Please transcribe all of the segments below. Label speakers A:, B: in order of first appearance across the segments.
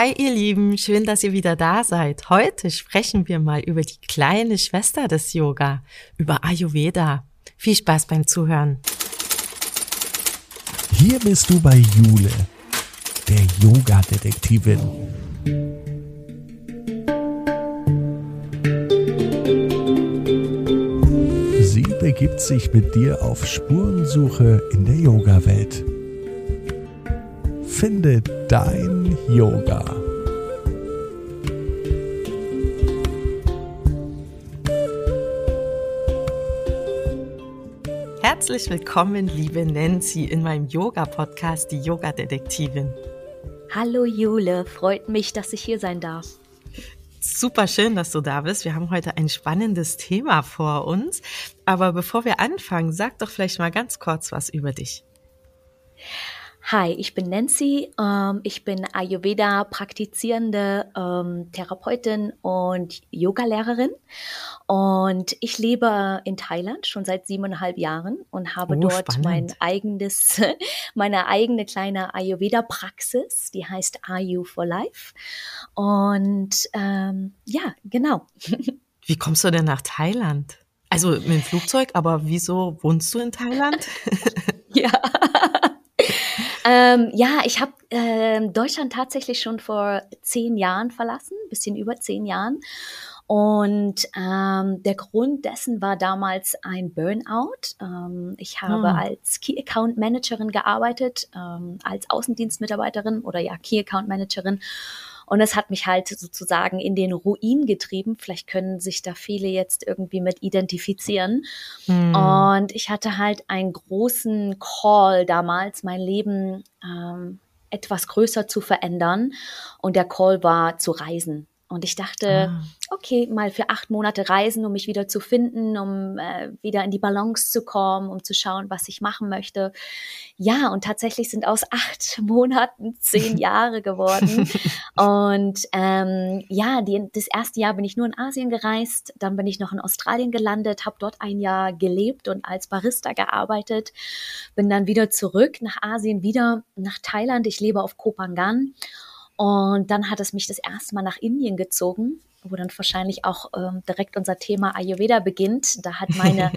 A: Hi ihr Lieben, schön, dass ihr wieder da seid. Heute sprechen wir mal über die kleine Schwester des Yoga, über Ayurveda. Viel Spaß beim Zuhören.
B: Hier bist du bei Jule, der Yoga-Detektivin. Sie begibt sich mit dir auf Spurensuche in der Yoga-Welt. Finde dein Yoga.
A: Herzlich willkommen, liebe Nancy, in meinem Yoga-Podcast, die Yoga-Detektivin.
C: Hallo Jule, freut mich, dass ich hier sein darf.
A: Super schön, dass du da bist. Wir haben heute ein spannendes Thema vor uns. Aber bevor wir anfangen, sag doch vielleicht mal ganz kurz was über dich.
C: Hi, ich bin Nancy. Ähm, ich bin Ayurveda praktizierende ähm, Therapeutin und Yogalehrerin. Und ich lebe in Thailand schon seit siebeneinhalb Jahren und habe oh, dort spannend. mein eigenes, meine eigene kleine Ayurveda-Praxis, die heißt Ayu for Life. Und ähm, ja, genau.
A: Wie kommst du denn nach Thailand? Also mit dem Flugzeug, aber wieso wohnst du in Thailand?
C: ja. Ähm, ja, ich habe äh, Deutschland tatsächlich schon vor zehn Jahren verlassen, bisschen über zehn Jahren. Und ähm, der Grund dessen war damals ein Burnout. Ähm, ich habe hm. als Key Account Managerin gearbeitet, ähm, als Außendienstmitarbeiterin oder ja Key Account Managerin und es hat mich halt sozusagen in den Ruin getrieben. Vielleicht können sich da viele jetzt irgendwie mit identifizieren. Mhm. Und ich hatte halt einen großen Call damals, mein Leben ähm, etwas größer zu verändern. Und der Call war zu reisen. Und ich dachte, ah. okay, mal für acht Monate reisen, um mich wieder zu finden, um äh, wieder in die Balance zu kommen, um zu schauen, was ich machen möchte. Ja, und tatsächlich sind aus acht Monaten zehn Jahre geworden. und ähm, ja, die, das erste Jahr bin ich nur in Asien gereist, dann bin ich noch in Australien gelandet, habe dort ein Jahr gelebt und als Barista gearbeitet, bin dann wieder zurück nach Asien, wieder nach Thailand. Ich lebe auf Kopangan und dann hat es mich das erste Mal nach Indien gezogen, wo dann wahrscheinlich auch ähm, direkt unser Thema Ayurveda beginnt. Da hat meine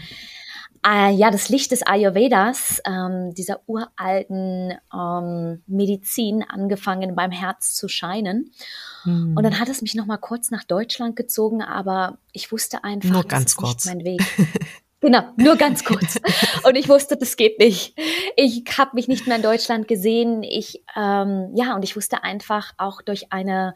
C: äh, ja, das Licht des Ayurvedas, ähm, dieser uralten ähm, Medizin, angefangen beim Herz zu scheinen. Hm. Und dann hat es mich noch mal kurz nach Deutschland gezogen, aber ich wusste einfach,
A: Nur ganz das ist kurz.
C: nicht mein Weg. Genau, nur ganz kurz. Und ich wusste, das geht nicht. Ich habe mich nicht mehr in Deutschland gesehen. Ich, ähm, ja, und ich wusste einfach auch durch eine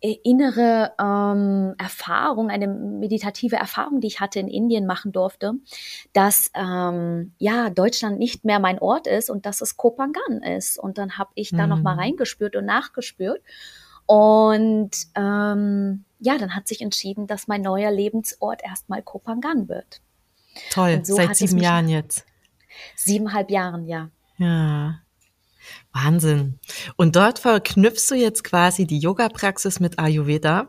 C: äh, innere ähm, Erfahrung, eine meditative Erfahrung, die ich hatte in Indien machen durfte, dass ähm, ja Deutschland nicht mehr mein Ort ist und dass es Kopangan ist. Und dann habe ich da mhm. noch mal mhm. reingespürt und nachgespürt. Und ähm, ja, dann hat sich entschieden, dass mein neuer Lebensort erstmal Kopangan wird.
A: Toll, so seit sieben Jahren jetzt.
C: Siebeneinhalb Jahren, ja.
A: Ja. Wahnsinn. Und dort verknüpfst du jetzt quasi die Yoga-Praxis mit Ayurveda?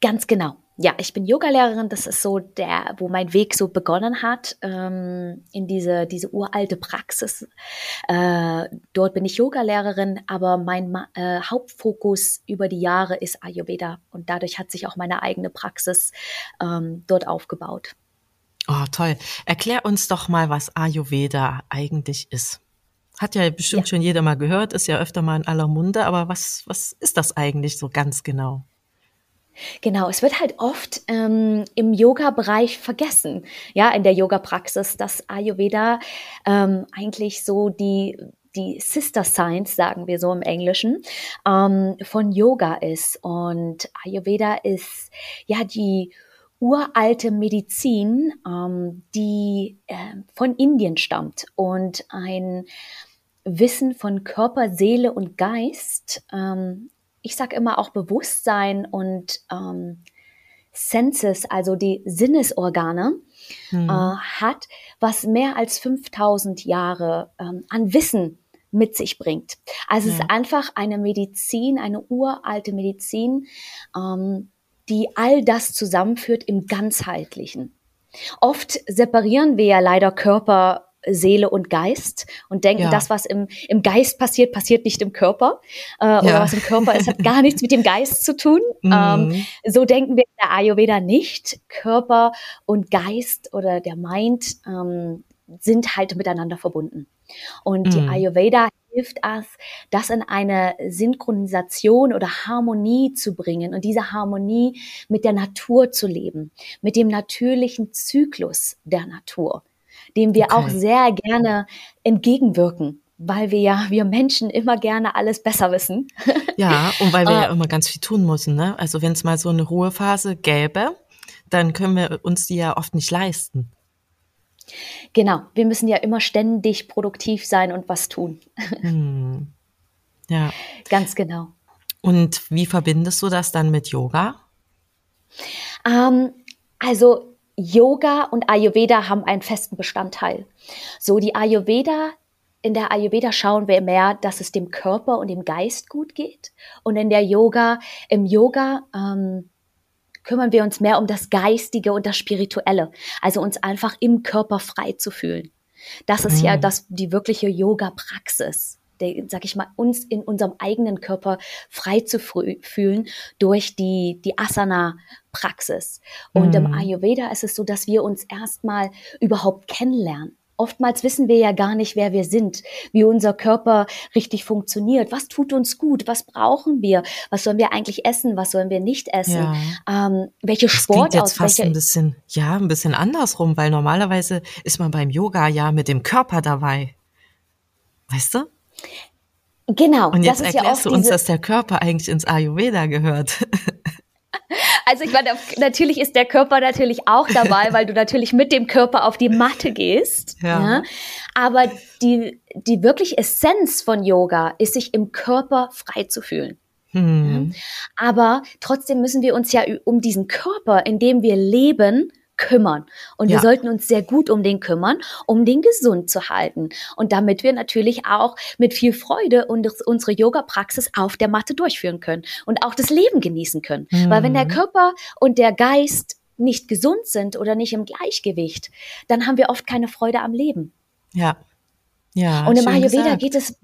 C: Ganz genau. Ja, ich bin Yogalehrerin. Das ist so der, wo mein Weg so begonnen hat ähm, in diese diese uralte Praxis. Äh, dort bin ich Yogalehrerin, aber mein äh, Hauptfokus über die Jahre ist Ayurveda und dadurch hat sich auch meine eigene Praxis ähm, dort aufgebaut.
A: Oh, toll. Erklär uns doch mal, was Ayurveda eigentlich ist. Hat ja bestimmt ja. schon jeder mal gehört, ist ja öfter mal in aller Munde, aber was, was ist das eigentlich so ganz genau?
C: Genau, es wird halt oft ähm, im Yoga-Bereich vergessen, ja, in der Yoga-Praxis, dass Ayurveda ähm, eigentlich so die die Sister Science, sagen wir so im Englischen, ähm, von Yoga ist. Und Ayurveda ist ja die uralte Medizin, ähm, die äh, von Indien stammt und ein Wissen von Körper, Seele und Geist, ähm, ich sage immer auch Bewusstsein und ähm, Senses, also die Sinnesorgane, mhm. äh, hat, was mehr als 5000 Jahre ähm, an Wissen mit sich bringt. Also ja. es ist einfach eine Medizin, eine uralte Medizin, ähm, die all das zusammenführt im ganzheitlichen. Oft separieren wir ja leider Körper, Seele und Geist und denken,
A: Ja.
C: das, was im, im Geist passiert, passiert nicht im Körper. Äh, Oder
A: Ja.
C: was im Körper ist, hat gar nichts mit dem Geist zu tun.
A: Mhm.
C: Ähm, so denken wir in der Ayurveda nicht. Körper und Geist oder der Mind ähm, sind halt miteinander verbunden. Und die
A: Mhm.
C: Ayurveda hilft uns, das in eine Synchronisation oder Harmonie zu bringen und diese Harmonie mit der Natur zu leben, mit dem natürlichen Zyklus der Natur, dem wir auch
A: Okay.
C: sehr gerne entgegenwirken, weil wir ja, wir Menschen immer gerne alles besser wissen.
A: Ja, und weil wir ja immer ganz viel tun müssen, ne? Also wenn es mal so eine Ruhephase gäbe, dann können wir uns die ja oft nicht leisten.
C: Genau, wir müssen ja immer ständig produktiv sein und was tun.
A: Hm. Ja.
C: Ganz genau.
A: Und wie verbindest du das dann mit Yoga?
C: Ähm, also Yoga und Ayurveda haben einen festen Bestandteil. So die Ayurveda, in der Ayurveda schauen wir mehr, dass es dem Körper und dem Geist gut geht. Und in der Yoga, im Yoga ähm, kümmern wir uns mehr um das Geistige und das Spirituelle. Also uns einfach im Körper frei zu fühlen. Das ist ja
A: Mhm.
C: das, die wirkliche Yoga-Praxis. Sag ich mal, uns in unserem eigenen Körper frei zu fühlen durch die, die Asana-Praxis. Und im
A: Mhm.
C: Ayurveda ist es so, dass wir uns erstmal überhaupt kennenlernen. Oftmals wissen wir ja gar nicht, wer wir sind, wie unser Körper richtig funktioniert. Was tut uns gut? Was brauchen wir? Was sollen wir eigentlich essen? Was sollen wir nicht essen? Ähm, welche
A: Das klingt
C: Sport
A: jetzt
C: aus?
A: fast
C: Welche,
A: ein bisschen, ja, ein bisschen andersrum, weil normalerweise ist man beim Yoga ja mit dem Körper dabei. Weißt du?
C: genau,
A: Und jetzt
C: das ist ja
A: erklärst
C: oft
A: du uns, dass der Körper eigentlich ins Ayurveda gehört.
C: Also ich meine, natürlich ist der Körper natürlich auch dabei, weil du natürlich mit dem Körper auf die Matte gehst.
A: Ja.
C: Aber die, die wirkliche Essenz von Yoga ist, sich im Körper frei zu fühlen.
A: Hm.
C: Aber trotzdem müssen wir uns ja um diesen Körper, in dem wir leben, kümmern. Und wir
A: Ja.
C: sollten uns sehr gut um den kümmern, um den gesund zu halten. Und damit wir natürlich auch mit viel Freude unsere Yoga-Praxis auf der Matte durchführen können und auch das Leben genießen können. Weil wenn der
A: Mhm.
C: Körper und der Geist nicht gesund sind oder nicht im Gleichgewicht, dann haben wir oft keine Freude am Leben.
A: Ja. Ja.
C: Und im Ayurveda
A: gesagt.
C: geht es,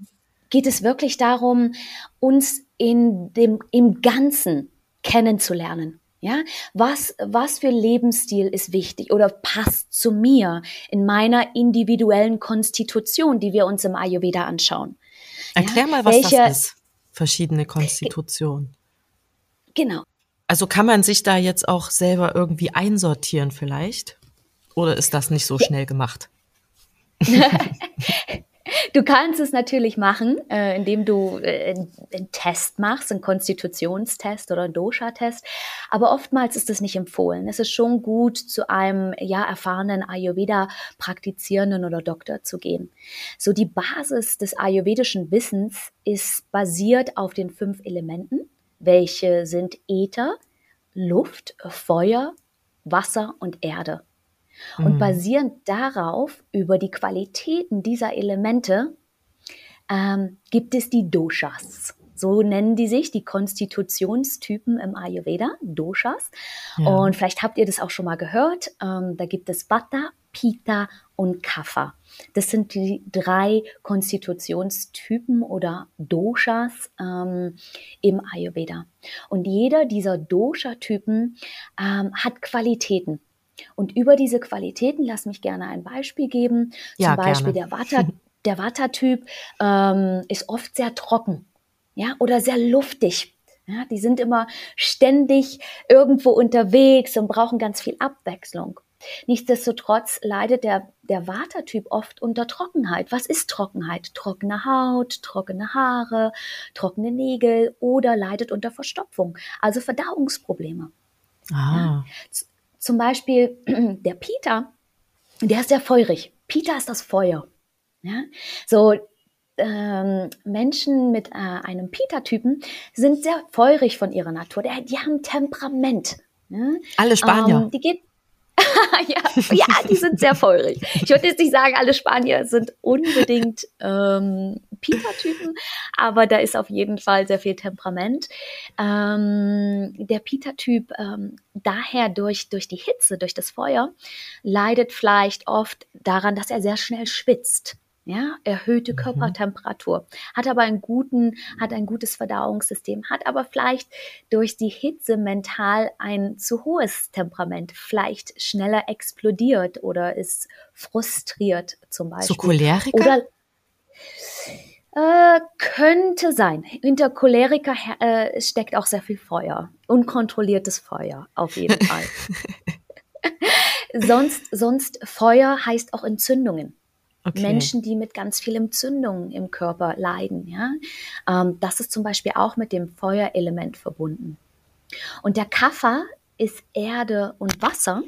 C: geht es wirklich darum, uns in dem, im Ganzen kennenzulernen. Ja, was, was für Lebensstil ist wichtig oder passt zu mir in meiner individuellen Konstitution, die wir uns im Ayurveda anschauen?
A: Erklär mal, was
C: welche-
A: das ist. Verschiedene Konstitutionen.
C: Genau.
A: Also kann man sich da jetzt auch selber irgendwie einsortieren vielleicht? Oder ist das nicht so schnell gemacht?
C: Du kannst es natürlich machen, äh, indem du äh, einen Test machst, einen Konstitutionstest oder einen Dosha-Test. Aber oftmals ist das nicht empfohlen. Es ist schon gut, zu einem ja erfahrenen Ayurveda-Praktizierenden oder Doktor zu gehen. So die Basis des ayurvedischen Wissens ist basiert auf den fünf Elementen, welche sind Äther, Luft, Feuer, Wasser und Erde. Und
A: Mhm.
C: basierend darauf, über die Qualitäten dieser Elemente, ähm, gibt es die Doshas. So nennen die sich, die Konstitutionstypen im Ayurveda, Doshas.
A: Ja.
C: Und vielleicht habt ihr das auch schon mal gehört. Ähm, da gibt es Vata, Pitta und Kapha. Das sind die drei Konstitutionstypen oder Doshas ähm, im Ayurveda. Und jeder dieser Dosha-Typen ähm, hat Qualitäten. Und über diese Qualitäten, lass mich gerne ein Beispiel geben.
A: Ja,
C: Zum Beispiel
A: gerne.
C: der Vata, der ähm, ist oft sehr trocken, ja, oder sehr luftig. Ja, die sind immer ständig irgendwo unterwegs und brauchen ganz viel Abwechslung. Nichtsdestotrotz leidet der, der Vata-Typ oft unter Trockenheit. Was ist Trockenheit? Trockene Haut, trockene Haare, trockene Nägel oder leidet unter Verstopfung, also Verdauungsprobleme.
A: ah.
C: Z- Zum Beispiel der Peter, der ist sehr feurig. Peter ist das Feuer. Ja? So ähm, Menschen mit äh, einem Peter-Typen sind sehr feurig von ihrer Natur. Die, die haben Temperament. Ja?
A: Alle Spanier.
C: Ähm, die geht ja, ja, die sind sehr feurig. Ich würde jetzt nicht sagen, alle Spanier sind unbedingt ähm, Pita-Typen, aber da ist auf jeden Fall sehr viel Temperament. Ähm, der Pita-Typ ähm, daher durch, durch die Hitze, durch das Feuer, leidet vielleicht oft daran, dass er sehr schnell schwitzt ja, erhöhte mhm. Körpertemperatur, hat aber einen guten, hat ein gutes Verdauungssystem, hat aber vielleicht durch die Hitze mental ein zu hohes Temperament, vielleicht schneller explodiert oder ist frustriert zum Beispiel.
A: Zu Choleriker?
C: Oder äh, könnte sein. Hinter Choleriker äh, steckt auch sehr viel Feuer. Unkontrolliertes Feuer, auf jeden Fall. sonst, sonst Feuer heißt auch Entzündungen. Okay. Menschen, die mit ganz viel Entzündung im Körper leiden. Ja? Ähm, das ist zum Beispiel auch mit dem Feuerelement verbunden. Und der Kaffer ist Erde und Wasser.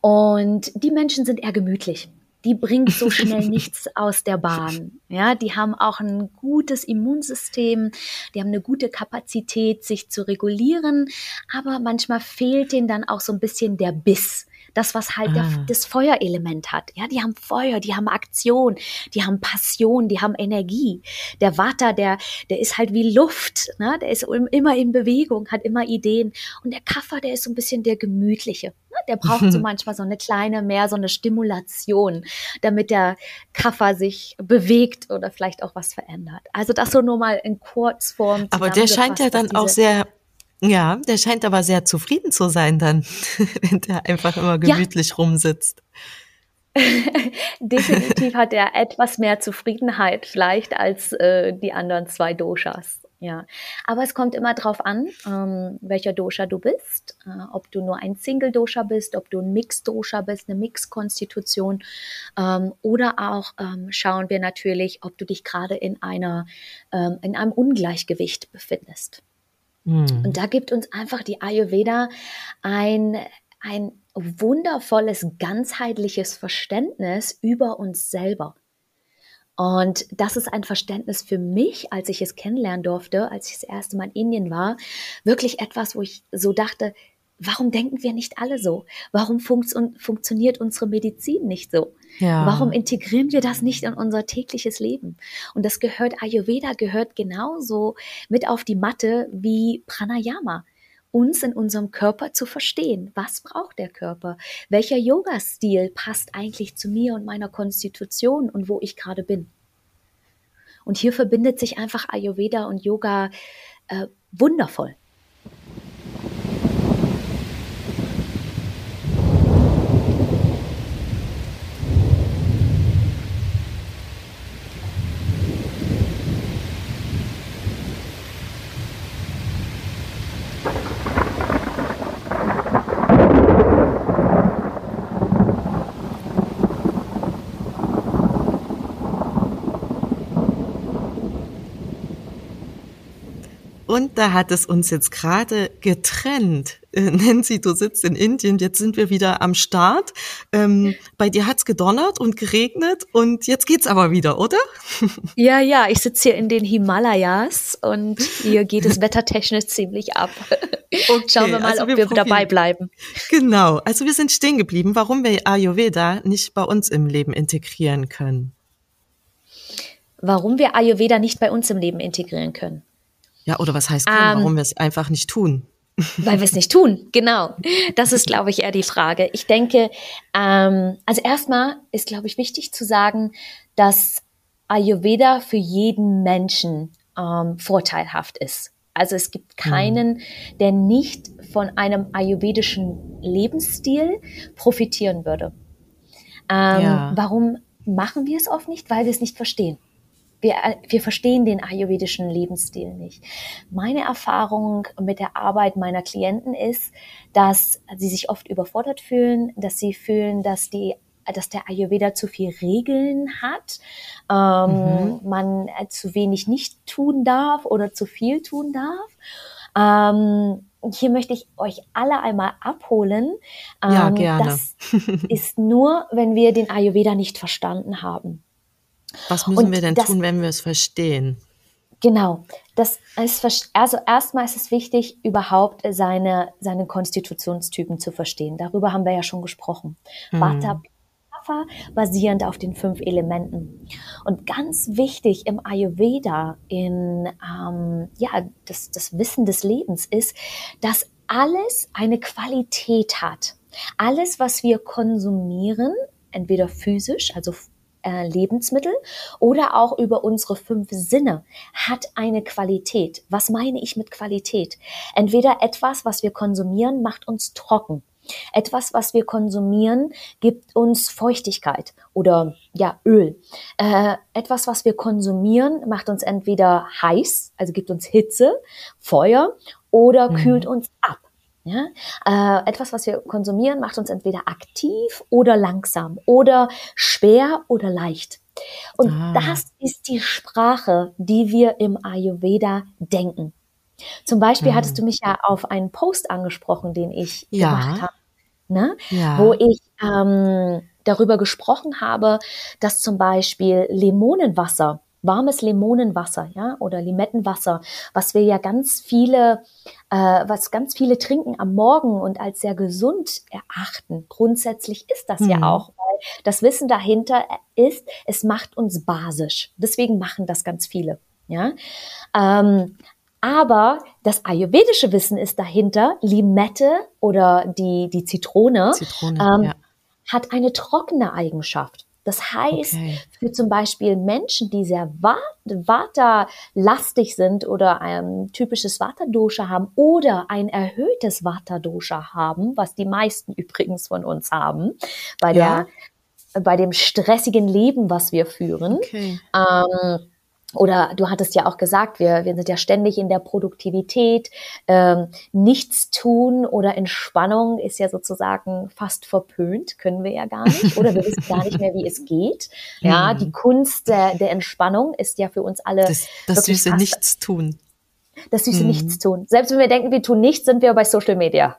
C: Und die Menschen sind eher gemütlich. Die bringt so schnell nichts aus der Bahn. Ja, die haben auch ein gutes Immunsystem, die haben eine gute Kapazität, sich zu regulieren, aber manchmal fehlt ihnen dann auch so ein bisschen der Biss das, was halt ah. der, das Feuerelement hat. Ja, die haben Feuer, die haben Aktion, die haben Passion, die haben Energie. Der Water, der, der ist halt wie Luft, ne? der ist immer in Bewegung, hat immer Ideen. Und der Kaffer, der ist so ein bisschen der gemütliche. Ne? Der braucht so manchmal so eine kleine, mehr so eine Stimulation, damit der Kaffer sich bewegt oder vielleicht auch was verändert. Also das so nur mal in Kurzform.
A: Aber der scheint ja dann auch sehr ja, der scheint aber sehr zufrieden zu sein dann, wenn der einfach immer gemütlich ja. rumsitzt.
C: Definitiv hat er etwas mehr Zufriedenheit vielleicht als äh, die anderen zwei Doshas. Ja, aber es kommt immer drauf an, ähm, welcher Dosha du bist, äh, ob du nur ein Single Dosha bist, ob du ein Mix Dosha bist, eine Mix Konstitution ähm, oder auch ähm, schauen wir natürlich, ob du dich gerade in einer ähm, in einem Ungleichgewicht befindest. Mhm. Und da gibt uns einfach die Ayurveda ein, ein wundervolles, ganzheitliches Verständnis über uns selber. Und das ist ein Verständnis für mich, als ich es kennenlernen durfte, als ich das erste Mal in Indien war, wirklich etwas, wo ich so dachte, warum denken wir nicht alle so? Warum funkt funktioniert unsere Medizin nicht so? Ja. Warum integrieren wir das nicht in unser tägliches Leben? Und das gehört, Ayurveda gehört genauso mit auf die Matte wie Pranayama. Uns in unserem Körper zu verstehen. Was braucht der Körper? Welcher Yoga-Stil passt eigentlich zu mir und meiner Konstitution und wo ich gerade bin? Und hier verbindet sich einfach Ayurveda und Yoga äh, wundervoll.
A: Und da hat es uns jetzt gerade getrennt. Äh, Nancy, du sitzt in Indien, jetzt sind wir wieder am Start. Ähm, bei dir hat's gedonnert und geregnet und jetzt geht's aber wieder, oder?
C: Ja, ja, ich sitze hier in den Himalayas und hier geht es wettertechnisch ziemlich ab. Okay, Schauen wir mal, also ob wir, wir dabei bleiben.
A: Genau, also wir sind stehen geblieben, warum wir Ayurveda nicht bei uns im Leben integrieren können.
C: Warum wir Ayurveda nicht bei uns im Leben integrieren können.
A: Ja, oder was heißt können, ähm, warum wir es einfach nicht tun?
C: Weil wir es nicht tun, genau. Das ist, glaube ich, eher die Frage. Ich denke, ähm, also erstmal ist, glaube ich, wichtig zu sagen, dass Ayurveda für jeden Menschen ähm, vorteilhaft ist. Also es gibt keinen, der nicht von einem ayurvedischen Lebensstil profitieren würde. Ähm, ja. Warum machen wir es oft nicht? Weil wir es nicht verstehen wir, wir verstehen den ayurvedischen Lebensstil nicht. Meine Erfahrung mit der Arbeit meiner Klienten ist, dass sie sich oft überfordert fühlen, dass sie fühlen, dass die dass der Ayurveda zu viel Regeln hat, ähm, mhm. man zu wenig nicht tun darf oder zu viel tun darf. Ähm, hier möchte ich euch alle einmal abholen.
A: Ähm, ja, gerne.
C: Das ist nur, wenn wir den Ayurveda nicht verstanden haben.
A: Was müssen und wir denn das, tun, wenn wir es verstehen?
C: Genau. Das ist, also erstmal ist es wichtig, überhaupt seine, seine Konstitutionstypen zu verstehen. Darüber haben wir ja schon gesprochen. Mhm. Vata, basierend auf den fünf Elementen. Und ganz wichtig im Ayurveda, in ähm, ja, das, das Wissen des Lebens ist, dass alles eine Qualität hat. Alles, was wir konsumieren, entweder physisch, also Lebensmittel oder auch über unsere fünf Sinne hat eine Qualität. Was meine ich mit Qualität? Entweder etwas, was wir konsumieren, macht uns trocken. Etwas, was wir konsumieren, gibt uns Feuchtigkeit oder ja Öl. Äh, etwas, was wir konsumieren, macht uns entweder heiß, also gibt uns Hitze, Feuer oder mhm. kühlt uns ab. Ja? Äh, etwas, was wir konsumieren, macht uns entweder aktiv oder langsam oder schwer oder leicht. Und ah. das ist die Sprache, die wir im Ayurveda denken. Zum Beispiel hm. hattest du mich ja auf einen Post angesprochen, den ich ja. gemacht habe, ne? Ja. wo ich ähm, darüber gesprochen habe, dass zum Beispiel Limonenwasser warmes Limonenwasser, ja, oder Limettenwasser, was wir ja ganz viele, äh, was ganz viele trinken am Morgen und als sehr gesund erachten. Grundsätzlich ist das mhm. ja auch, weil das Wissen dahinter ist, es macht uns basisch. Deswegen machen das ganz viele, ja. Ähm, aber das ayurvedische Wissen ist dahinter, Limette oder die, die Zitrone, Zitrone ähm, ja. hat eine trockene Eigenschaft. Das heißt, okay. für zum Beispiel Menschen, die sehr Vata-lastig sind oder ein typisches Vata-Dosha haben oder ein erhöhtes Vata-Dosha haben, was die meisten übrigens von uns haben, bei ja. der, bei dem stressigen Leben, was wir führen, okay. ähm, oder du hattest ja auch gesagt, wir, wir sind ja ständig in der Produktivität. Ähm, nichts tun oder Entspannung ist ja sozusagen fast verpönt, können wir ja gar nicht. Oder wir wissen gar nicht mehr, wie es geht. Ja, die Kunst der, der Entspannung ist ja für uns alle.
A: Das, das süße Nichtstun.
C: Das süße mhm. Nichtstun. Selbst wenn wir denken, wir tun nichts, sind wir bei Social Media.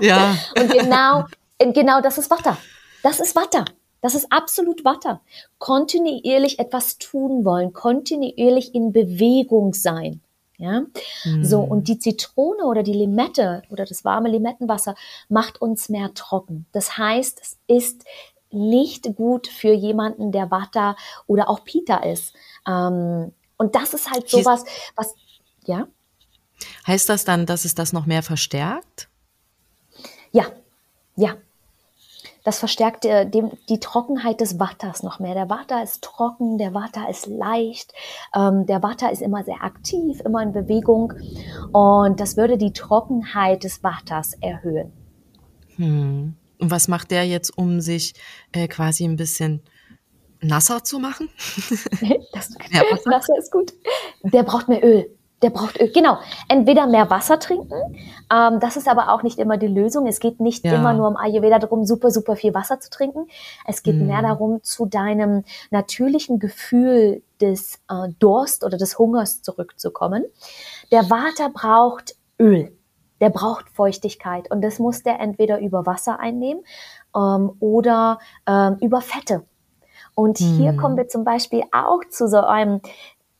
A: Ja.
C: Und genau, genau das ist Watter. Das ist Watter. Das ist absolut Watter. Kontinuierlich etwas tun wollen, kontinuierlich in Bewegung sein. Ja, mm. so und die Zitrone oder die Limette oder das warme Limettenwasser macht uns mehr trocken. Das heißt, es ist nicht gut für jemanden, der Watter oder auch Pita ist. Ähm, und das ist halt sowas, was, ja.
A: Heißt das dann, dass es das noch mehr verstärkt?
C: Ja, ja, das verstärkt äh, dem, die Trockenheit des Watters noch mehr. Der Watter ist trocken, der Watter ist leicht, ähm, der Watter ist immer sehr aktiv, immer in Bewegung und das würde die Trockenheit des Watters erhöhen.
A: Hm. Und was macht der jetzt, um sich äh, quasi ein bisschen nasser zu machen?
C: das, nasser ist gut. Der braucht mehr Öl der braucht Öl. Genau. Entweder mehr Wasser trinken. Ähm, das ist aber auch nicht immer die Lösung. Es geht nicht ja. immer nur im Ayurveda darum, super, super viel Wasser zu trinken. Es geht mhm. mehr darum, zu deinem natürlichen Gefühl des äh, Durst oder des Hungers zurückzukommen. Der Vata braucht Öl. Der braucht Feuchtigkeit. Und das muss der entweder über Wasser einnehmen ähm, oder ähm, über Fette. Und hier mhm. kommen wir zum Beispiel auch zu so einem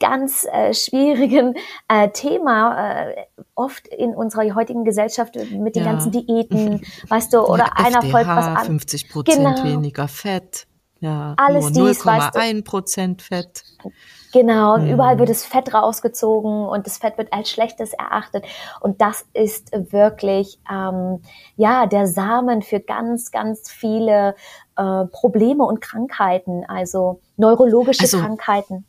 C: ganz äh, schwierigen äh, Thema, äh, oft in unserer heutigen Gesellschaft mit den ganzen Diäten, weißt du, oder ja, einer folgt was an.
A: 50 Prozent genau. weniger Fett. Ja,
C: Alles
A: nur
C: 0,1
A: Prozent Fett.
C: Genau, und hm. überall wird das Fett rausgezogen und das Fett wird als schlechtes erachtet. Und das ist wirklich ähm, ja der Samen für ganz, ganz viele äh, Probleme und Krankheiten, also neurologische also, Krankheiten.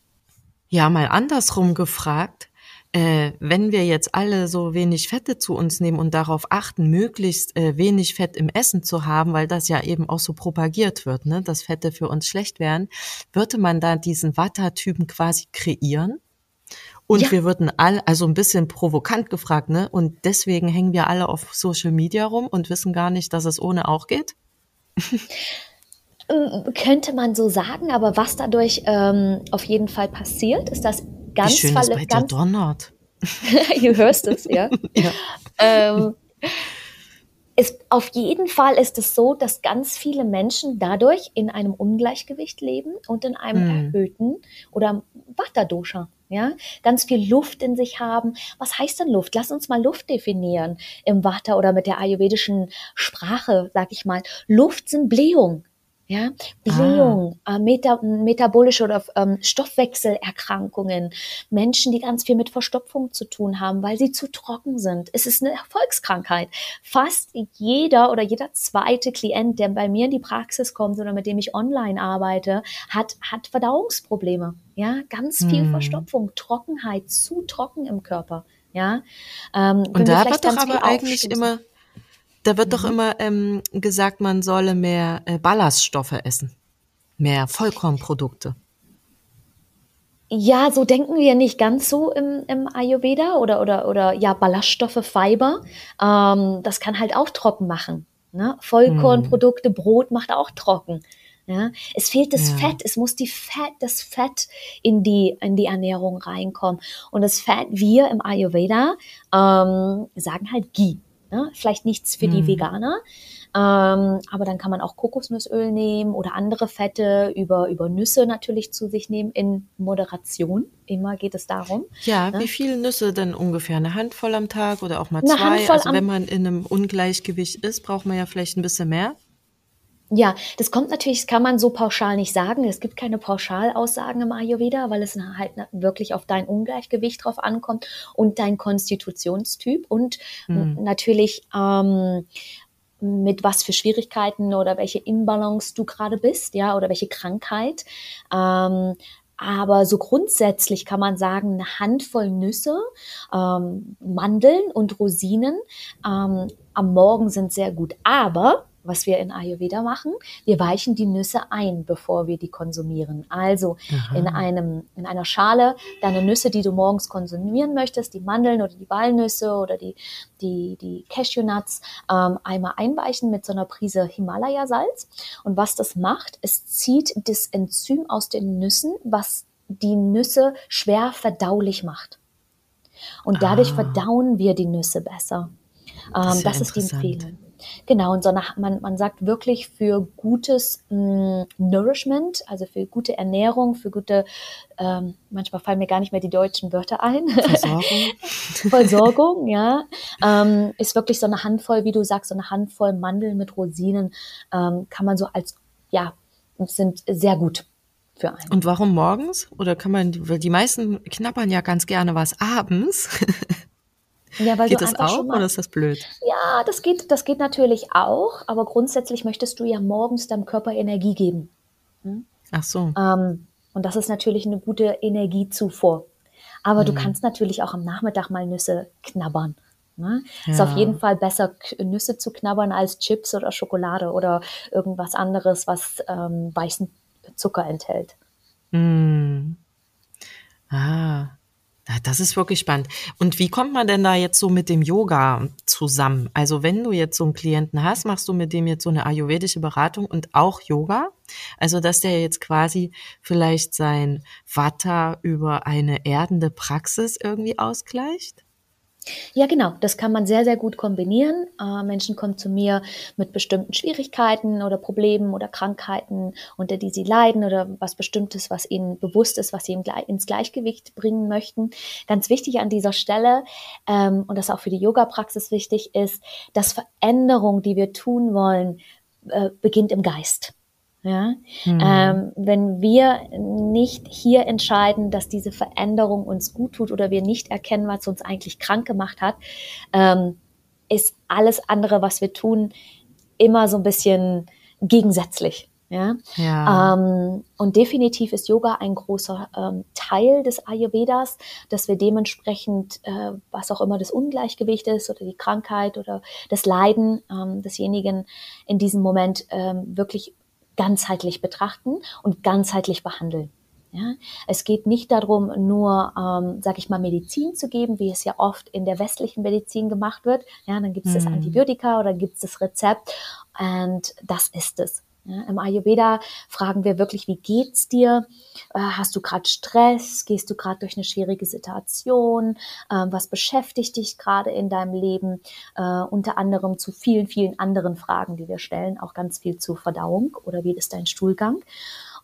A: Ja, mal andersrum gefragt. Äh, wenn wir jetzt alle so wenig Fette zu uns nehmen und darauf achten, möglichst äh, wenig Fett im Essen zu haben, weil das ja eben auch so propagiert wird, ne, dass Fette für uns schlecht wären, würde man da diesen Vata-Typen quasi kreieren? Und ja. wir würden alle, also ein bisschen provokant gefragt, ne? Und deswegen hängen wir alle auf Social Media rum und wissen gar nicht, dass es ohne auch geht?
C: Ähm, könnte man so sagen, aber was dadurch ähm, auf jeden Fall passiert, ist, dass ganz
A: Wie schön
C: Falle,
A: es bei ganz, dir donnert.
C: du hörst es, ja. ja. Ähm, ist, auf jeden Fall ist es so, dass ganz viele Menschen dadurch in einem Ungleichgewicht leben und in einem hm. erhöhten oder Vata-Dosha. ja, ganz viel Luft in sich haben. Was heißt denn Luft? Lass uns mal Luft definieren im Vata oder mit der ayurvedischen Sprache, sag ich mal. Luft sind Blähung. Ja, Blähung, ah. äh, Meta metabolische oder ähm, Stoffwechselerkrankungen, Menschen, die ganz viel mit Verstopfung zu tun haben, weil sie zu trocken sind. Es ist eine Erfolgskrankheit. Fast jeder oder jeder zweite Klient, der bei mir in die Praxis kommt oder mit dem ich online arbeite, hat, hat Verdauungsprobleme. Ja, ganz viel hm. Verstopfung, Trockenheit, zu trocken im Körper. Ja,
A: ähm, und da wird doch aber eigentlich immer da wird mhm. doch immer ähm, gesagt, man solle mehr äh, Ballaststoffe essen, mehr Vollkornprodukte.
C: Ja, so denken wir nicht ganz so im, im Ayurveda oder, oder, oder ja, Ballaststoffe, Fiber. Ähm, das kann halt auch trocken machen. Ne? Vollkornprodukte, mhm. Brot macht auch trocken. Ja, es fehlt das ja. Fett, es muss die Fett, das Fett in die, in die Ernährung reinkommen. Und das Fett, wir im Ayurveda ähm, sagen halt Ghee. Ne? Vielleicht nichts für die mhm. Veganer, ähm, aber dann kann man auch Kokosnussöl nehmen oder andere Fette über, über Nüsse natürlich zu sich nehmen in Moderation. Immer geht es darum.
A: Ja, ne? wie viele Nüsse denn ungefähr? Eine Handvoll am Tag oder auch mal Eine zwei? Handvoll also wenn man in einem Ungleichgewicht ist, braucht man ja vielleicht ein bisschen mehr.
C: Ja, das kommt natürlich, das kann man so pauschal nicht sagen. Es gibt keine Pauschalaussagen im Ayurveda, weil es halt wirklich auf dein Ungleichgewicht drauf ankommt und dein Konstitutionstyp und mhm. natürlich ähm, mit was für Schwierigkeiten oder welche Imbalance du gerade bist, ja, oder welche Krankheit. Ähm, aber so grundsätzlich kann man sagen, eine Handvoll Nüsse, ähm, Mandeln und Rosinen ähm, am Morgen sind sehr gut. Aber was wir in Ayurveda machen. Wir weichen die Nüsse ein, bevor wir die konsumieren. Also in einem, in einer Schale deine Nüsse, die du morgens konsumieren möchtest, die Mandeln oder die Walnüsse oder die, die, die Cashewnuts, ähm, einmal einweichen mit so einer Prise Himalaya-Salz. Und was das macht, es zieht das Enzym aus den Nüssen, was die Nüsse schwer verdaulich macht. Und dadurch ah. verdauen wir die Nüsse besser. Das, ist, ähm, das ist die Empfehlung. Genau, und so nach, man, man sagt wirklich für gutes mh, mm, Nourishment, also für gute Ernährung, für gute, ähm, manchmal fallen mir gar nicht mehr die deutschen Wörter ein. Versorgung. Versorgung, ja. Ähm, ist wirklich so eine Handvoll, wie du sagst, so eine Handvoll Mandeln mit Rosinen, ähm, kann man so als, ja, sind sehr gut für einen.
A: Und warum morgens? Oder kann man, weil die meisten knabbern ja ganz gerne was abends. Ja, weil geht das auch mal, oder ist das blöd?
C: Ja, das geht, das geht natürlich auch, aber grundsätzlich möchtest du ja morgens deinem Körper Energie geben.
A: Hm? Ach so.
C: Ähm, und das ist natürlich eine gute Energiezufuhr. Aber hm. du kannst natürlich auch am Nachmittag mal Nüsse knabbern. Ne? Ja. Ist auf jeden Fall besser, Nüsse zu knabbern als Chips oder Schokolade oder irgendwas anderes, was ähm, weißen Zucker enthält.
A: Hm. Ah, das ist wirklich spannend. Und wie kommt man denn da jetzt so mit dem Yoga zusammen? Also wenn du jetzt so einen Klienten hast, machst du mit dem jetzt so eine ayurvedische Beratung und auch Yoga? Also dass der jetzt quasi vielleicht sein Vata über eine erdende Praxis irgendwie ausgleicht?
C: Ja, genau. Das kann man sehr, sehr gut kombinieren. Äh, Menschen kommen zu mir mit bestimmten Schwierigkeiten oder Problemen oder Krankheiten, unter die sie leiden oder was Bestimmtes, was ihnen bewusst ist, was sie ins Gleichgewicht bringen möchten. Ganz wichtig an dieser Stelle, ähm, und das auch für die Yoga-Praxis wichtig ist, dass Veränderung, die wir tun wollen, äh, beginnt im Geist. Ja? Mhm. Ähm, wenn wir nicht hier entscheiden, dass diese Veränderung uns gut tut oder wir nicht erkennen, was uns eigentlich krank gemacht hat, ähm, ist alles andere, was wir tun, immer so ein bisschen gegensätzlich. Ja? ja. Ähm, und definitiv ist Yoga ein großer ähm, Teil des Ayurvedas, dass wir dementsprechend, äh, was auch immer das Ungleichgewicht ist oder die Krankheit oder das Leiden ähm, desjenigen in diesem Moment ähm, wirklich ganzheitlich betrachten und ganzheitlich behandeln. Ja, es geht nicht darum, nur, ähm, sag ich mal, Medizin zu geben, wie es ja oft in der westlichen Medizin gemacht wird. Ja, dann gibt es mhm. das Antibiotika oder gibt es das Rezept und das ist es. Ja, Im Ayurveda fragen wir wirklich, wie geht's dir? Äh, hast du gerade Stress? Gehst du gerade durch eine schwierige Situation? Äh, was beschäftigt dich gerade in deinem Leben? Äh, unter anderem zu vielen, vielen anderen Fragen, die wir stellen, auch ganz viel zur Verdauung oder wie ist dein Stuhlgang?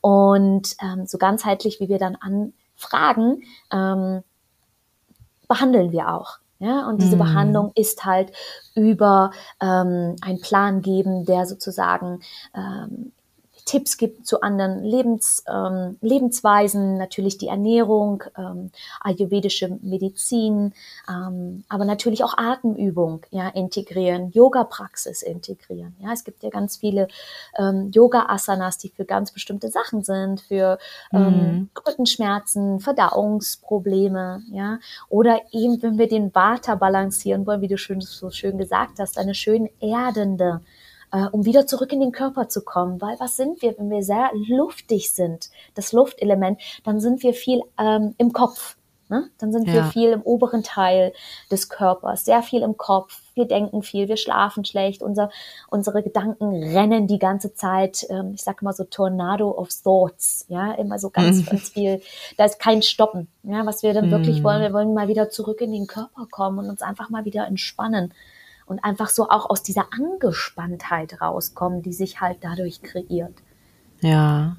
C: Und ähm, so ganzheitlich, wie wir dann an Fragen ähm, behandeln wir auch. Ja, und diese mm. Behandlung ist halt über ähm, einen Plan geben, der sozusagen ähm, Tipps gibt zu anderen Lebens, ähm, Lebensweisen, natürlich die Ernährung, ähm, ayurvedische Medizin, ähm, aber natürlich auch Atemübung ja, integrieren, Yoga-Praxis integrieren. Ja, es gibt ja ganz viele ähm, Yoga-Asanas, die für ganz bestimmte Sachen sind, für ähm, mhm. Rückenschmerzen, Verdauungsprobleme, ja, oder eben, wenn wir den Vata balancieren wollen, wie du schön, so schön gesagt hast, eine schön erdende äh, um wieder zurück in den Körper zu kommen. Weil was sind wir, wenn wir sehr luftig sind, das Luftelement, dann sind wir viel ähm, im Kopf. Ne? Dann sind ja. wir viel im oberen Teil des Körpers, sehr viel im Kopf. Wir denken viel, wir schlafen schlecht, unser, unsere Gedanken rennen die ganze Zeit. Ähm, ich sage mal so Tornado of Thoughts, ja, immer so ganz, mhm. ganz viel. Da ist kein Stoppen. Ja, was wir dann mhm. wirklich wollen, wir wollen mal wieder zurück in den Körper kommen und uns einfach mal wieder entspannen und einfach so auch aus dieser Angespanntheit rauskommen, die sich halt dadurch kreiert.
A: Ja.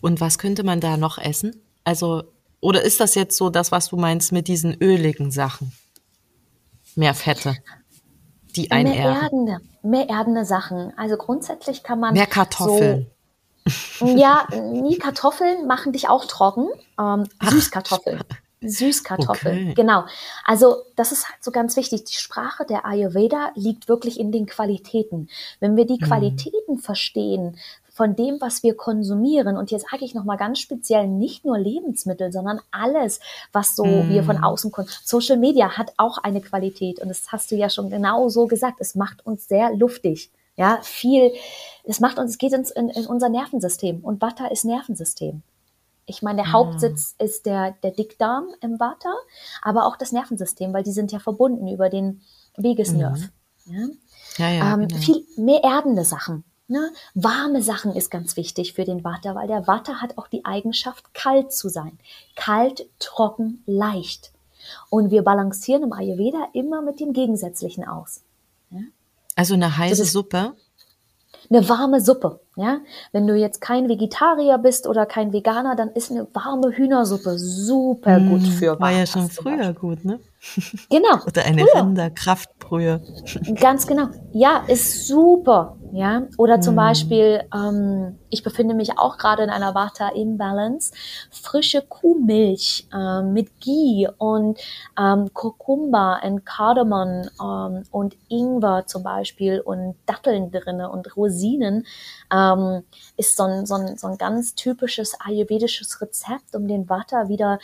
A: Und was könnte man da noch essen? Also, oder ist das jetzt so das, was du meinst mit diesen öligen Sachen? Mehr Fette, die einen
C: mehr erdende, mehr erdende Sachen. Also grundsätzlich kann man
A: mehr Kartoffeln.
C: So, ja, nie Kartoffeln machen dich auch trocken. Ähm, Süßkartoffeln. Süßkartoffeln, okay. genau. Also das ist halt so ganz wichtig. Die Sprache der Ayurveda liegt wirklich in den Qualitäten. Wenn wir die mhm. Qualitäten verstehen von dem, was wir konsumieren, und jetzt sage ich nochmal ganz speziell nicht nur Lebensmittel, sondern alles, was so mm. wir von mhm. außen kommen. Social Media hat auch eine Qualität und das hast du ja schon genau so gesagt. Es macht uns sehr luftig. Ja, viel, es macht uns, es geht ins, in, in unser Nervensystem und Butter ist Nervensystem. Ich meine, der ah. Hauptsitz ist der, der Dickdarm im Vata, aber auch das Nervensystem, weil die sind ja verbunden über den Wegesnerv. Mhm. Ja? Ja, ja, ähm, genau. Viel mehr erdende Sachen. Ne? Warme Sachen ist ganz wichtig für den Vata, weil der Vata hat auch die Eigenschaft, kalt zu sein. Kalt, trocken, leicht. Und wir balancieren im Ayurveda immer mit dem Gegensätzlichen aus.
A: Ja? Also eine heiße Suppe?
C: eine warme Suppe. Ja, wenn du jetzt kein Vegetarier bist oder kein Veganer, dann ist eine warme Hühnersuppe super gut mmh, für
A: War ja schon früher gut, ne?
C: Genau.
A: oder eine Rinderkraftbrühe.
C: Ganz genau. Ja, ist super. Ja, oder zum mm. Beispiel, ähm, ich befinde mich auch gerade in einer Vata Imbalance. Frische Kuhmilch äh, mit Ghee und ähm, Kurkuma und Kardamom ähm, und Ingwer zum Beispiel und Datteln drinne und Rosinen ähm, ist so ein, so, ein, so ein ganz typisches ayurvedisches Rezept, um den Vata wieder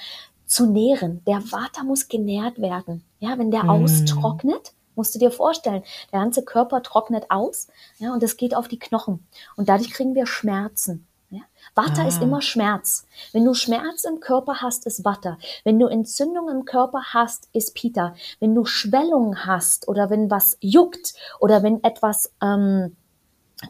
C: zu nähren. Der Vata muss genährt werden. Ja, wenn der mm. austrocknet, musst du dir vorstellen, der ganze Körper trocknet aus, ja, und es geht auf die Knochen. Und dadurch kriegen wir Schmerzen. Ja. Vata ah. ist immer Schmerz. Wenn du Schmerz im Körper hast, ist Vata. Wenn du Entzündung im Körper hast, ist Pita. Wenn du Schwellung hast oder wenn was juckt oder wenn etwas ähm,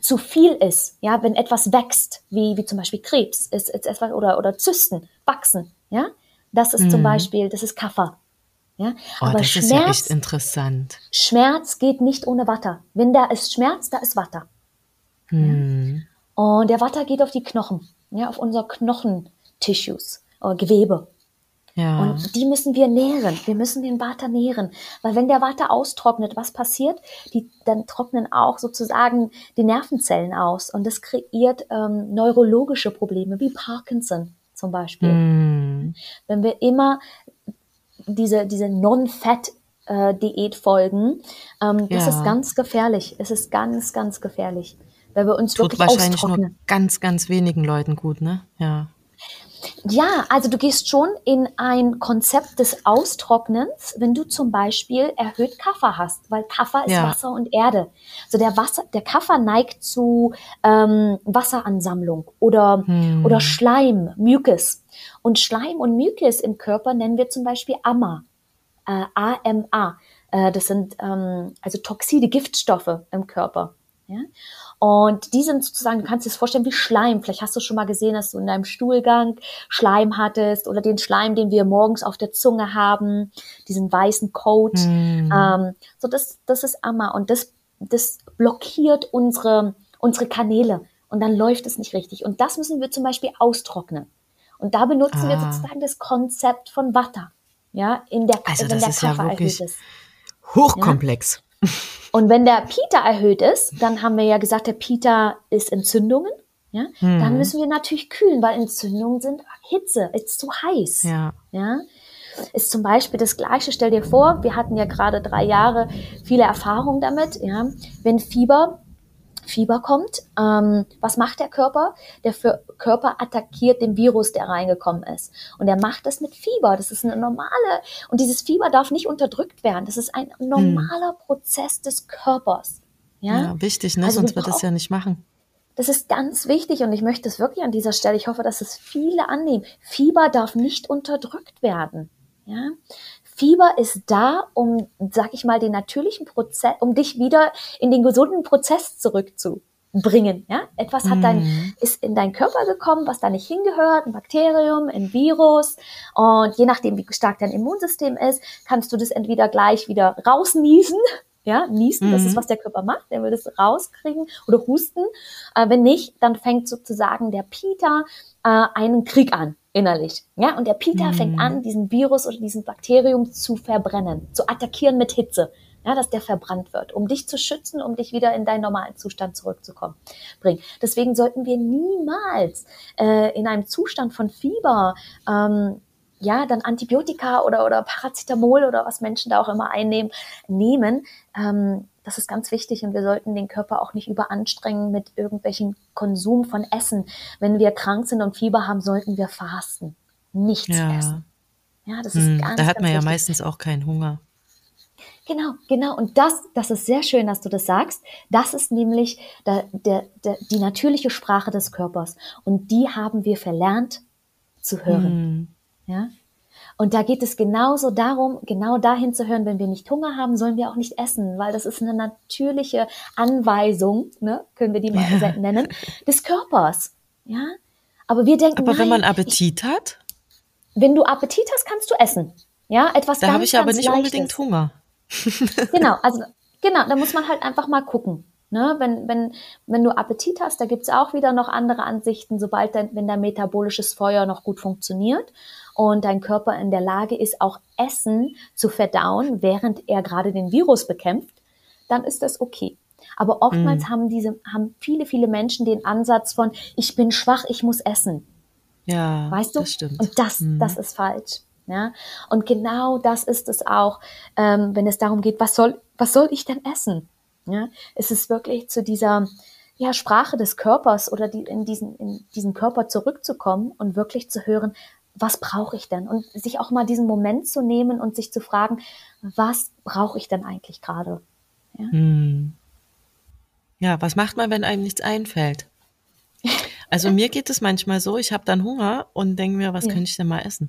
C: zu viel ist, ja, wenn etwas wächst, wie, wie zum Beispiel Krebs ist, ist etwas, oder, oder Zysten wachsen, ja, das ist mhm. zum Beispiel, das ist Kaffer. Ja,
A: oh, aber das Schmerz, ist ja echt interessant.
C: Schmerz geht nicht ohne Watter. Wenn da ist Schmerz, da ist Watter. Mhm. Ja? Und der Watter geht auf die Knochen, ja, auf unser Knochentissues, oder Gewebe. Ja. Und die müssen wir nähren. Wir müssen den Water nähren. Weil wenn der Water austrocknet, was passiert? Die, dann trocknen auch sozusagen die Nervenzellen aus. Und das kreiert ähm, neurologische Probleme wie Parkinson zum Beispiel. Mm. Wenn wir immer diese, diese Non-Fat äh, Diät folgen, ähm, ja. das ist ganz gefährlich. Es ist ganz, ganz gefährlich. Weil wir uns Tut wirklich wahrscheinlich nur
A: ganz, ganz wenigen Leuten gut, ne? Ja.
C: Ja, also du gehst schon in ein Konzept des Austrocknens, wenn du zum Beispiel erhöht Kaffer hast, weil Kaffer ist ja. Wasser und Erde. Also der Wasser, der Kaffer neigt zu ähm, Wasseransammlung oder, hm. oder Schleim, Mucus. Und Schleim und Mucus im Körper nennen wir zum Beispiel AMA, äh, AMA. Äh, das sind ähm, also Toxide, Giftstoffe im Körper. Ja? Und die sind sozusagen, du kannst dir das vorstellen wie Schleim. Vielleicht hast du schon mal gesehen, dass du in deinem Stuhlgang Schleim hattest oder den Schleim, den wir morgens auf der Zunge haben, diesen weißen Coat. Mm. Ähm, so das, das ist Amma und das, das blockiert unsere, unsere Kanäle und dann läuft es nicht richtig. Und das müssen wir zum Beispiel austrocknen. Und da benutzen
A: Ah.
C: wir sozusagen das Konzept von Vata. Ja, in der,
A: Also
C: wenn
A: das
C: der
A: ist ja wirklich-
C: ist.
A: Hochkomplex.
C: Und wenn der Pita erhöht ist, dann haben wir ja gesagt, der Pita ist Entzündungen. Ja,
A: Mhm.
C: dann müssen wir natürlich kühlen, weil Entzündungen sind Hitze, ist zu heiß.
A: Ja.
C: Ja, ist zum Beispiel das Gleiche. Stell dir vor, wir hatten ja gerade drei Jahre viele Erfahrung damit. Ja, wenn Fieber Fieber kommt, ähm, was macht der Körper? Der für Körper attackiert den Virus, der reingekommen ist. Und er macht das mit Fieber. Das ist eine normale, und dieses Fieber darf nicht unterdrückt werden. Das ist ein normaler Prozess des Körpers. Ja,
A: Ja, wichtig, ne?
C: Also
A: Sonst
C: wir
A: wird es ja nicht machen.
C: das ist ganz wichtig und ich möchte es wirklich an dieser Stelle, ich hoffe, dass es viele annehmen. Fieber darf nicht unterdrückt werden. Ja? Fieber ist da, um, sag ich mal, den natürlichen Prozess, um dich wieder in den gesunden Prozess zurückzubringen. Ja? Etwas hat dein, ist in deinen Körper gekommen, was da nicht hingehört, ein Bakterium, ein Virus. Und je nachdem, wie stark dein Immunsystem ist, kannst du das entweder gleich wieder rausniesen. Ja, niesen, das ist, was der Körper macht. Der will das rauskriegen oder husten. Äh, wenn nicht, dann fängt sozusagen der Pita äh, einen Krieg an, innerlich. Ja, und der Pita fängt an, diesen Virus oder diesen Bakterium zu verbrennen, zu attackieren mit Hitze. Ja, dass der verbrannt wird, um dich zu schützen, um dich wieder in deinen normalen Zustand zurückzukommen. Bringen. Deswegen sollten wir niemals äh, in einem Zustand von Fieber ähm, ja, dann Antibiotika oder, oder Paracetamol oder was Menschen da auch immer einnehmen, nehmen. Ähm, das ist ganz wichtig und wir sollten den Körper auch nicht überanstrengen mit irgendwelchen Konsum von Essen. Wenn wir krank sind und Fieber haben, sollten wir fasten. Nichts
A: Ja.
C: essen. Ja, das ist
A: Hm,
C: ganz,
A: da hat man ja
C: wichtig.
A: meistens auch keinen Hunger.
C: Genau, genau. Und das, das ist sehr schön, dass du das sagst. Das ist nämlich der, der, der, die natürliche Sprache des Körpers. Und die haben wir verlernt zu hören. Ja? Und da geht es genauso darum, genau dahin zu hören, wenn wir nicht Hunger haben, sollen wir auch nicht essen, weil das ist eine natürliche Anweisung, ne, können wir die mal
A: Ja.
C: nennen, des Körpers. Ja? Aber wir denken,
A: Aber wenn
C: nein,
A: man Appetit hat,
C: ich, wenn du Appetit hast, kannst du essen. Ja, etwas
A: da habe ich aber nicht
C: Leichtes.
A: unbedingt Hunger.
C: Genau, also genau, da muss man halt einfach mal gucken. Ne? Wenn, wenn, wenn du Appetit hast, da gibt's auch wieder noch andere Ansichten, sobald dein, wenn dein metabolisches Feuer noch gut funktioniert und dein Körper in der Lage ist, auch Essen zu verdauen, während er gerade den Virus bekämpft, dann ist das okay. Aber oftmals haben diese, haben viele, viele Menschen den Ansatz von, ich bin schwach, ich muss essen.
A: Ja,
C: Weißt du?
A: das stimmt.
C: Und das, das ist falsch. Ja? Und genau das ist es auch, ähm, wenn es darum geht, was soll, was soll ich denn essen? Ja? Es ist wirklich zu dieser ja, Sprache des Körpers oder die, in, diesen, in diesen Körper zurückzukommen und wirklich zu hören, was brauche ich denn? Und sich auch mal diesen Moment zu nehmen und sich zu fragen, was brauche ich denn eigentlich gerade?
A: Hm. Ja, was macht man, wenn einem nichts einfällt? Also mir geht es manchmal so, ich habe dann Hunger und denke mir, was
C: Ja.
A: könnte ich denn mal essen?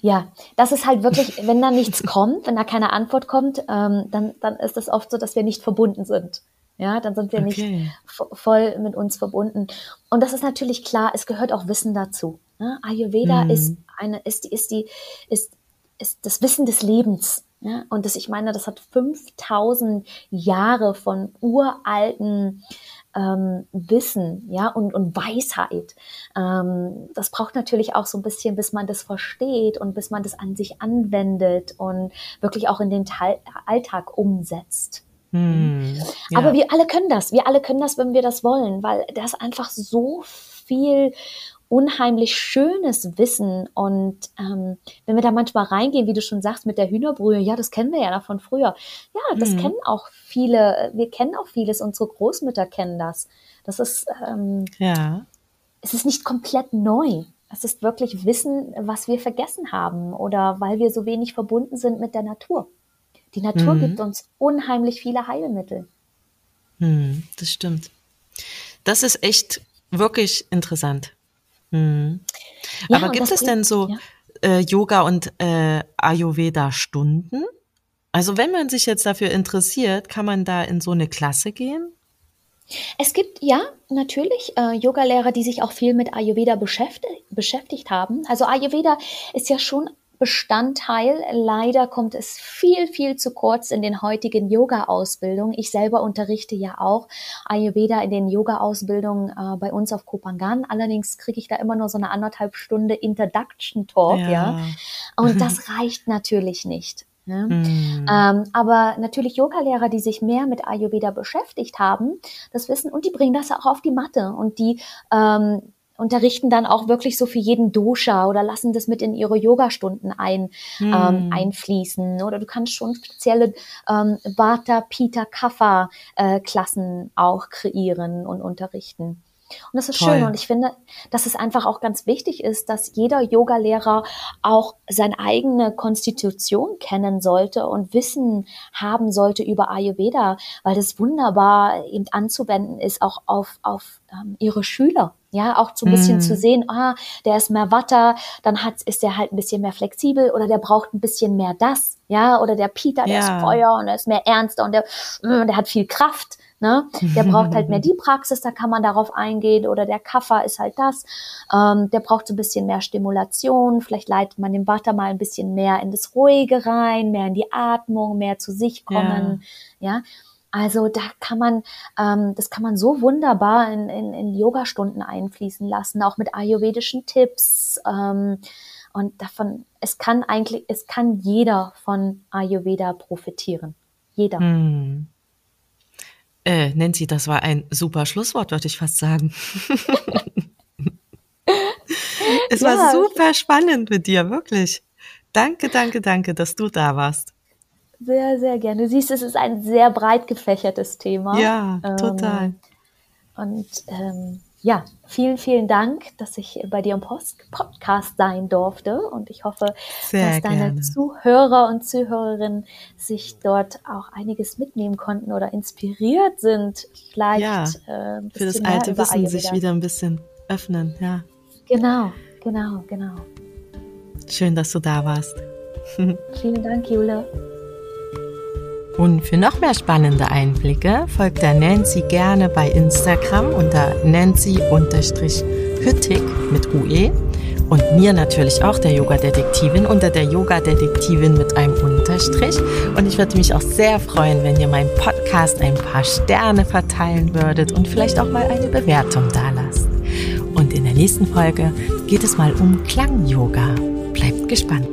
C: Ja, das ist halt wirklich, wenn da nichts kommt, wenn da keine Antwort kommt, ähm, dann, dann ist es oft so, dass wir nicht verbunden sind. Ja, dann sind wir nicht
A: Okay.
C: vo- voll mit uns verbunden. Und das ist natürlich klar, es gehört auch Wissen dazu. Ne? Ayurveda
A: Mhm.
C: ist eine, ist die, ist die, ist, ist das Wissen des Lebens. Ja? Und das, ich meine, das hat 5000 Jahre von uralten ähm, Wissen, ja, und, und Weisheit. Ähm, das braucht natürlich auch so ein bisschen, bis man das versteht und bis man das an sich anwendet und wirklich auch in den Teil, Alltag umsetzt.
A: Hm. Ja.
C: Aber wir alle können das. Wir alle können das, wenn wir das wollen, weil das einfach so viel unheimlich schönes Wissen und ähm, wenn wir da manchmal reingehen, wie du schon sagst, mit der Hühnerbrühe, ja, das kennen wir ja noch von früher. Ja, das
A: Mhm.
C: kennen auch viele, wir kennen auch vieles, unsere Großmütter kennen das. Das ist, ähm,
A: ja.
C: es ist nicht komplett neu. Es ist wirklich Wissen, was wir vergessen haben oder weil wir so wenig verbunden sind mit der Natur. Die Natur
A: Mhm.
C: gibt uns unheimlich viele Heilmittel.
A: Hm, das stimmt. Das ist echt wirklich interessant. Hm.
C: Ja,
A: Aber gibt es denn so
C: ja.
A: äh, Yoga und äh, Ayurveda-Stunden? Also wenn man sich jetzt dafür interessiert, kann man da in so eine Klasse gehen?
C: Es gibt ja natürlich äh, Yogalehrer, die sich auch viel mit Ayurveda beschäftigt, beschäftigt haben. Also Ayurveda ist ja schon Bestandteil. Leider kommt es viel, viel zu kurz in den heutigen Yoga-Ausbildungen. Ich selber unterrichte ja auch Ayurveda in den Yoga-Ausbildungen äh, bei uns auf Kopangan. Allerdings kriege ich da immer nur so eine anderthalb Stunde Introduction Talk, ja. ja. Und das reicht natürlich nicht. Ne? Mm. Ähm, aber natürlich Yogalehrer, die sich mehr mit Ayurveda beschäftigt haben, das wissen und die bringen das auch auf die Matte und die ähm, unterrichten dann auch wirklich so für jeden Dosha oder lassen das mit in ihre Yogastunden ein, mm. ähm, einfließen. Oder du kannst schon spezielle ähm, Vata, Pita, Kapha äh, Klassen auch kreieren und unterrichten. Und das ist Toll. schön. Und ich finde, dass es einfach auch ganz wichtig ist, dass jeder Yogalehrer auch seine eigene Konstitution kennen sollte und Wissen haben sollte über Ayurveda, weil das wunderbar eben anzuwenden ist, auch auf, auf ähm, ihre Schüler. Ja, auch so ein bisschen mm. zu sehen, ah, der ist mehr Watter, dann hat, ist der halt ein bisschen mehr flexibel oder der braucht ein bisschen mehr das, ja, oder der Peter, der ja. ist Feuer und der ist mehr ernster und der, mm, der hat viel Kraft. Ne? Der braucht halt mehr die Praxis, da kann man darauf eingehen. Oder der Kaffer ist halt das. Ähm, der braucht so ein bisschen mehr Stimulation. Vielleicht leitet man den Butter mal ein bisschen mehr in das Ruhige rein, mehr in die Atmung, mehr zu sich kommen. Ja. ja? Also da kann man, ähm, das kann man so wunderbar in, in, in Yoga-Stunden einfließen lassen, auch mit ayurvedischen Tipps. Ähm, und davon, es kann eigentlich, es kann jeder von Ayurveda profitieren. Jeder.
A: Mm. Äh, Nancy, das war ein super Schlusswort, würde ich fast sagen. es ja. war super spannend mit dir, wirklich. Danke, danke, danke, dass du da warst.
C: Sehr, sehr gerne. Du siehst, es ist ein sehr breit gefächertes Thema.
A: Ja, total. Ähm,
C: und ähm, ja, vielen, vielen Dank, dass ich bei dir im Post Podcast sein durfte. Und ich hoffe, Sehr dass deine gerne. Zuhörer und Zuhörerinnen sich dort auch einiges mitnehmen konnten oder inspiriert sind. Vielleicht
A: ja, äh, für das alte Wissen sich wieder ein bisschen öffnen. Ja.
C: Genau, genau, genau.
A: Schön, dass du da warst.
C: vielen Dank, Jule.
A: Und für noch mehr spannende Einblicke folgt der Nancy gerne bei Instagram unter nancy-hüttig mit UE und mir natürlich auch der Yoga-Detektivin unter der Yoga-Detektivin mit einem Unterstrich. Und ich würde mich auch sehr freuen, wenn ihr meinem Podcast ein paar Sterne verteilen würdet und vielleicht auch mal eine Bewertung dalasst. Und in der nächsten Folge geht es mal um Klang-Yoga. Bleibt gespannt.